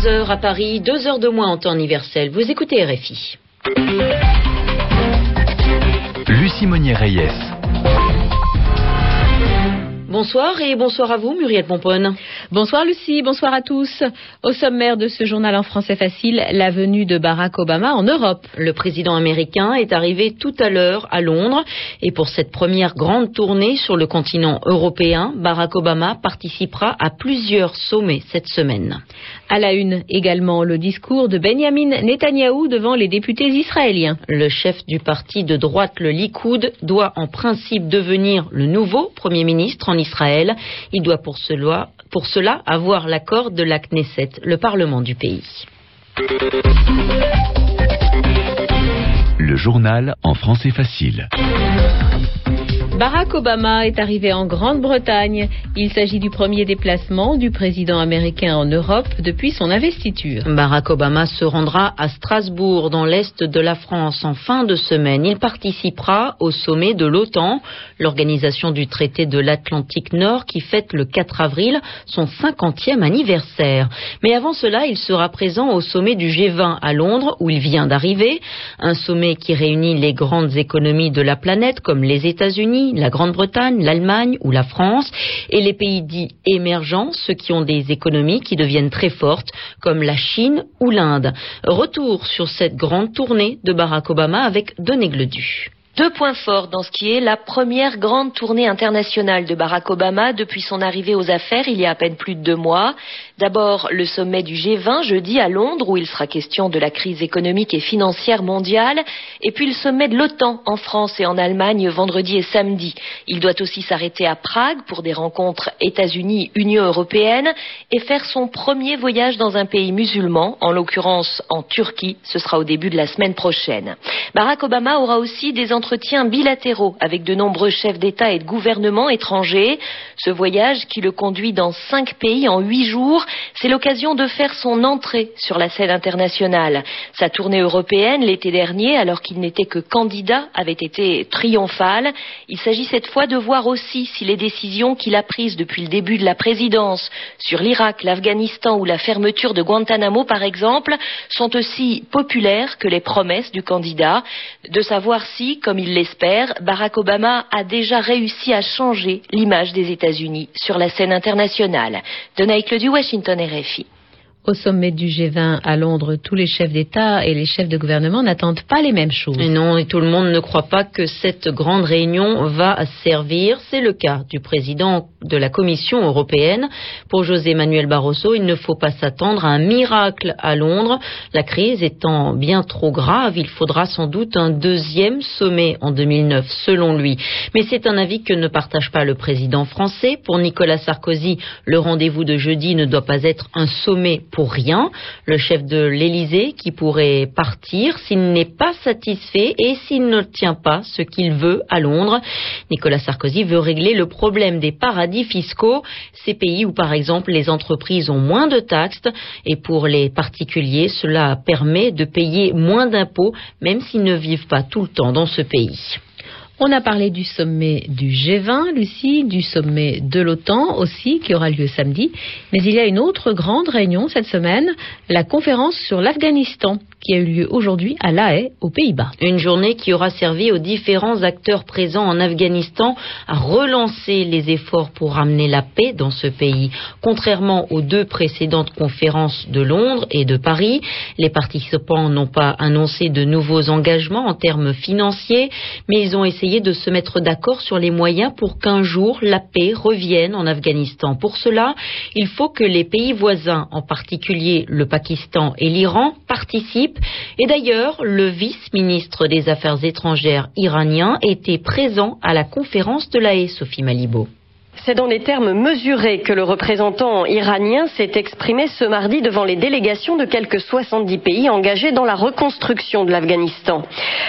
23h à Paris, 2 heures de moins en temps universel. Vous écoutez RFI. Lucie Monnier-Reyes. Bonsoir et bonsoir à vous, Muriel Pomponne. Bonsoir Lucie, bonsoir à tous. Au sommaire de ce journal en français facile, la venue de Barack Obama en Europe. Le président américain est arrivé tout à l'heure à Londres et pour cette première grande tournée sur le continent européen, Barack Obama participera à plusieurs sommets cette semaine. À la une également le discours de Benjamin Netanyahou devant les députés israéliens. Le chef du parti de droite, le Likoud, doit en principe devenir le nouveau Premier ministre en Israël. Il doit pour cela, pour cela avoir l'accord de la Knesset, le Parlement du pays. Le journal en français facile. Barack Obama est arrivé en Grande-Bretagne. Il s'agit du premier déplacement du président américain en Europe depuis son investiture. Barack Obama se rendra à Strasbourg, dans l'est de la France, en fin de semaine. Il participera au sommet de l'OTAN, l'organisation du traité de l'Atlantique Nord qui fête le 4 avril son 50e anniversaire. Mais avant cela, il sera présent au sommet du G20 à Londres, où il vient d'arriver. Un sommet qui réunit les grandes économies de la planète, comme les États-Unis, la Grande-Bretagne, l'Allemagne ou la France, et les pays dits émergents, ceux qui ont des économies qui deviennent très fortes, comme la Chine ou l'Inde. Retour sur cette grande tournée de Barack Obama avec Denis Gledu. Deux points forts dans ce qui est la première grande tournée internationale de Barack Obama depuis son arrivée aux affaires il y a à peine plus de deux mois. D'abord, le sommet du G20 jeudi à Londres où il sera question de la crise économique et financière mondiale. Et puis le sommet de l'OTAN en France et en Allemagne vendredi et samedi. Il doit aussi s'arrêter à Prague pour des rencontres États-Unis-Union européenne et faire son premier voyage dans un pays musulman, en l'occurrence en Turquie. Ce sera au début de la semaine prochaine. Barack Obama aura aussi des entretiens bilatéraux avec de nombreux chefs d'État et de gouvernement étrangers. Ce voyage qui le conduit dans cinq pays en huit jours, c'est l'occasion de faire son entrée sur la scène internationale. Sa tournée européenne l'été dernier, alors qu'il n'était que candidat, avait été triomphale. Il s'agit cette fois de voir aussi si les décisions qu'il a prises depuis le début de la présidence sur l'Irak, l'Afghanistan ou la fermeture de Guantanamo, par exemple, sont aussi populaires que les promesses du candidat. De savoir si, comme il l'espère, Barack Obama a déjà réussi à changer l'image des États-Unis sur la scène internationale. Donald du Washington RFI. Au sommet du G20 à Londres, tous les chefs d'État et les chefs de gouvernement n'attendent pas les mêmes choses. Non, et tout le monde ne croit pas que cette grande réunion va servir. C'est le cas du président de la Commission européenne. Pour José Manuel Barroso, il ne faut pas s'attendre à un miracle à Londres. La crise étant bien trop grave, il faudra sans doute un deuxième sommet en 2009, selon lui. Mais c'est un avis que ne partage pas le président français. Pour Nicolas Sarkozy, le rendez-vous de jeudi ne doit pas être un sommet pour rien, le chef de l'Élysée qui pourrait partir s'il n'est pas satisfait et s'il ne tient pas ce qu'il veut à Londres. Nicolas Sarkozy veut régler le problème des paradis fiscaux, ces pays où par exemple les entreprises ont moins de taxes et pour les particuliers cela permet de payer moins d'impôts même s'ils ne vivent pas tout le temps dans ce pays. On a parlé du sommet du G20, Lucie, du sommet de l'OTAN aussi, qui aura lieu samedi. Mais il y a une autre grande réunion cette semaine, la conférence sur l'Afghanistan, qui a eu lieu aujourd'hui à La Haye, aux Pays-Bas. Une journée qui aura servi aux différents acteurs présents en Afghanistan à relancer les efforts pour ramener la paix dans ce pays. Contrairement aux deux précédentes conférences de Londres et de Paris, les participants n'ont pas annoncé de nouveaux engagements en termes financiers, mais ils ont essayé de se mettre d'accord sur les moyens pour qu'un jour la paix revienne en Afghanistan. Pour cela, il faut que les pays voisins, en particulier le Pakistan et l'Iran, participent. Et d'ailleurs, le vice-ministre des Affaires étrangères iranien était présent à la conférence de la haie, Sophie Malibo. C'est dans des termes mesurés que le représentant iranien s'est exprimé ce mardi devant les délégations de quelques 70 pays engagés dans la reconstruction de l'Afghanistan.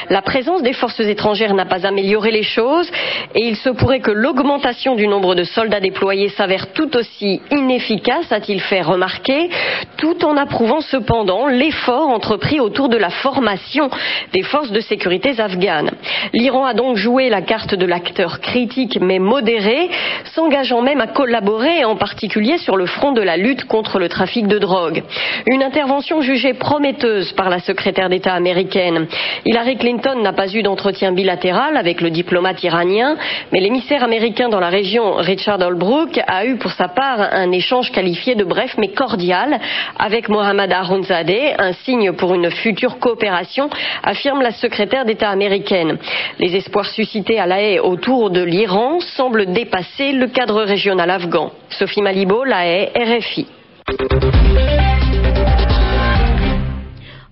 La présence des forces étrangères n'a pas amélioré les choses et il se pourrait que l'augmentation du nombre de soldats déployés s'avère tout aussi inefficace, a-t-il fait remarquer, tout en approuvant cependant l'effort entrepris autour de la formation des forces de sécurité afghanes. L'Iran a donc joué la carte de l'acteur critique mais modéré, s'engageant même à collaborer, en particulier sur le front de la lutte contre le trafic de drogue. Une intervention jugée prometteuse par la secrétaire d'État américaine. Hillary Clinton n'a pas eu d'entretien bilatéral avec le diplomate iranien, mais l'émissaire américain dans la région, Richard Holbrooke, a eu pour sa part un échange qualifié de bref mais cordial avec Mohammad Arounzadeh, un signe pour une future coopération, affirme la secrétaire d'État américaine. Les espoirs suscités à La Haye autour de l'Iran semblent dépasser le cadre régional afghan. Sophie Malibo, La Haye, RFI.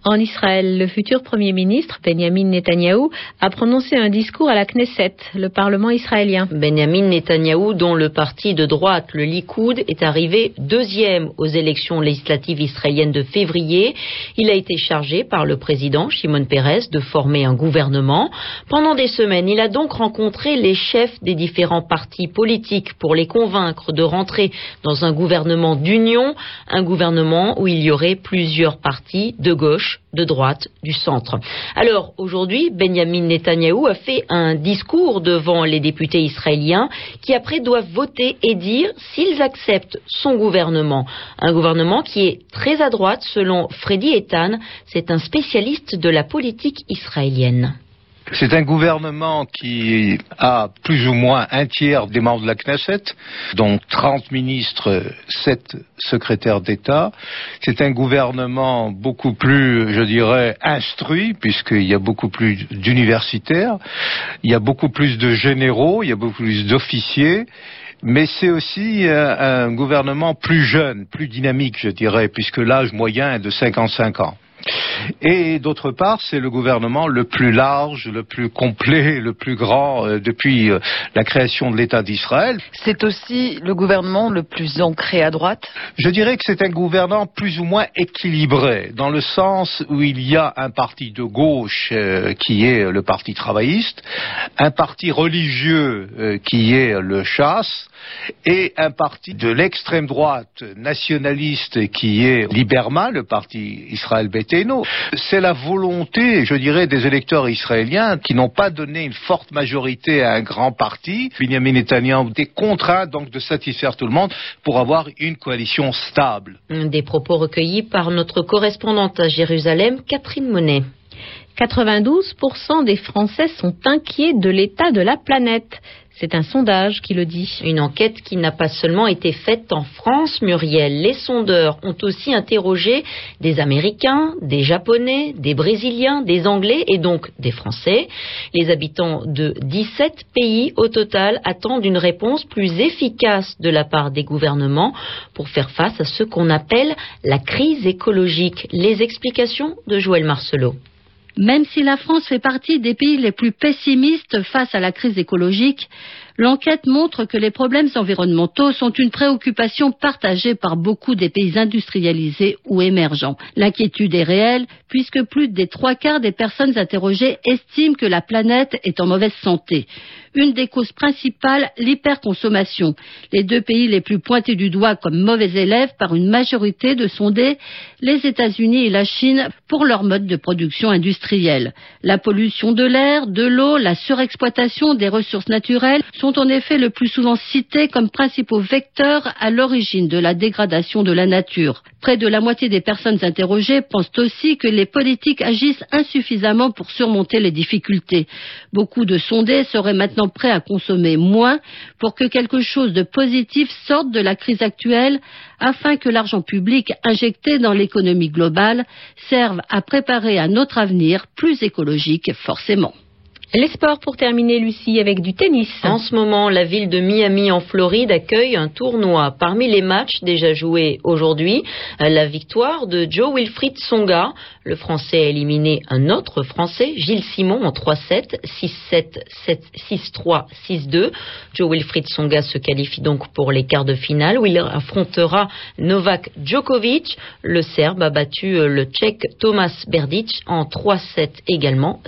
En Israël, le futur Premier ministre, Benjamin Netanyahou, a prononcé un discours à la Knesset, le Parlement israélien. Benjamin Netanyahou, dont le parti de droite, le Likoud, est arrivé deuxième aux élections législatives israéliennes de février. Il a été chargé par le président Shimon Peres de former un gouvernement. Pendant des semaines, il a donc rencontré les chefs des différents partis politiques pour les convaincre de rentrer dans un gouvernement d'union, un gouvernement où il y aurait plusieurs partis de gauche de droite, du centre. Alors aujourd'hui, Benjamin Netanyahou a fait un discours devant les députés israéliens qui après doivent voter et dire s'ils acceptent son gouvernement. Un gouvernement qui est très à droite selon Freddy Etan, c'est un spécialiste de la politique israélienne. C'est un gouvernement qui a plus ou moins un tiers des membres de la Knesset, dont 30 ministres, 7 secrétaires d'État. C'est un gouvernement beaucoup plus, je dirais, instruit, puisqu'il y a beaucoup plus d'universitaires, il y a beaucoup plus de généraux, il y a beaucoup plus d'officiers mais c'est aussi euh, un gouvernement plus jeune, plus dynamique, je dirais, puisque l'âge moyen est de 55 ans. Et d'autre part, c'est le gouvernement le plus large, le plus complet, le plus grand euh, depuis euh, la création de l'État d'Israël. C'est aussi le gouvernement le plus ancré à droite Je dirais que c'est un gouvernement plus ou moins équilibré, dans le sens où il y a un parti de gauche euh, qui est le parti travailliste, un parti religieux qui est le chasse, et un parti de l'extrême droite nationaliste qui est Liberma, le parti Israël C'est la volonté, je dirais, des électeurs israéliens qui n'ont pas donné une forte majorité à un grand parti. Benjamin Netanyahu était contraint donc de satisfaire tout le monde pour avoir une coalition stable. Des propos recueillis par notre correspondante à Jérusalem, Catherine Monet. 92% des Français sont inquiets de l'état de la planète. C'est un sondage qui le dit. Une enquête qui n'a pas seulement été faite en France, Muriel. Les sondeurs ont aussi interrogé des Américains, des Japonais, des Brésiliens, des Anglais et donc des Français. Les habitants de 17 pays au total attendent une réponse plus efficace de la part des gouvernements pour faire face à ce qu'on appelle la crise écologique. Les explications de Joël Marcelot. Même si la France fait partie des pays les plus pessimistes face à la crise écologique, l'enquête montre que les problèmes environnementaux sont une préoccupation partagée par beaucoup des pays industrialisés ou émergents. L'inquiétude est réelle puisque plus des trois quarts des personnes interrogées estiment que la planète est en mauvaise santé une des causes principales, l'hyperconsommation. Les deux pays les plus pointés du doigt comme mauvais élèves par une majorité de sondés, les États-Unis et la Chine pour leur mode de production industrielle. La pollution de l'air, de l'eau, la surexploitation des ressources naturelles sont en effet le plus souvent cités comme principaux vecteurs à l'origine de la dégradation de la nature. Près de la moitié des personnes interrogées pensent aussi que les politiques agissent insuffisamment pour surmonter les difficultés. Beaucoup de sondés seraient maintenant prêt à consommer moins pour que quelque chose de positif sorte de la crise actuelle afin que l'argent public injecté dans l'économie globale serve à préparer un autre avenir plus écologique forcément. Les sports pour terminer, Lucie, avec du tennis. En ce moment, la ville de Miami en Floride accueille un tournoi. Parmi les matchs déjà joués aujourd'hui, la victoire de Joe Wilfried Songa. Le Français a éliminé un autre Français, Gilles Simon, en 3-7, 6-7, 6-3, 6-2. Joe Wilfried Songa se qualifie donc pour les quarts de finale où il affrontera Novak Djokovic. Le Serbe a battu le Tchèque Thomas Berdic en 3-7 également,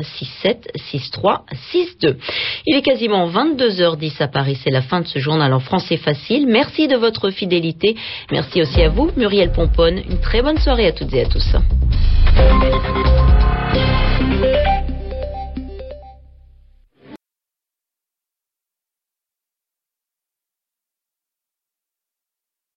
6-7, 6-3. 6-2. Il est quasiment 22h10 à Paris. C'est la fin de ce journal en français facile. Merci de votre fidélité. Merci aussi à vous, Muriel Pomponne. Une très bonne soirée à toutes et à tous.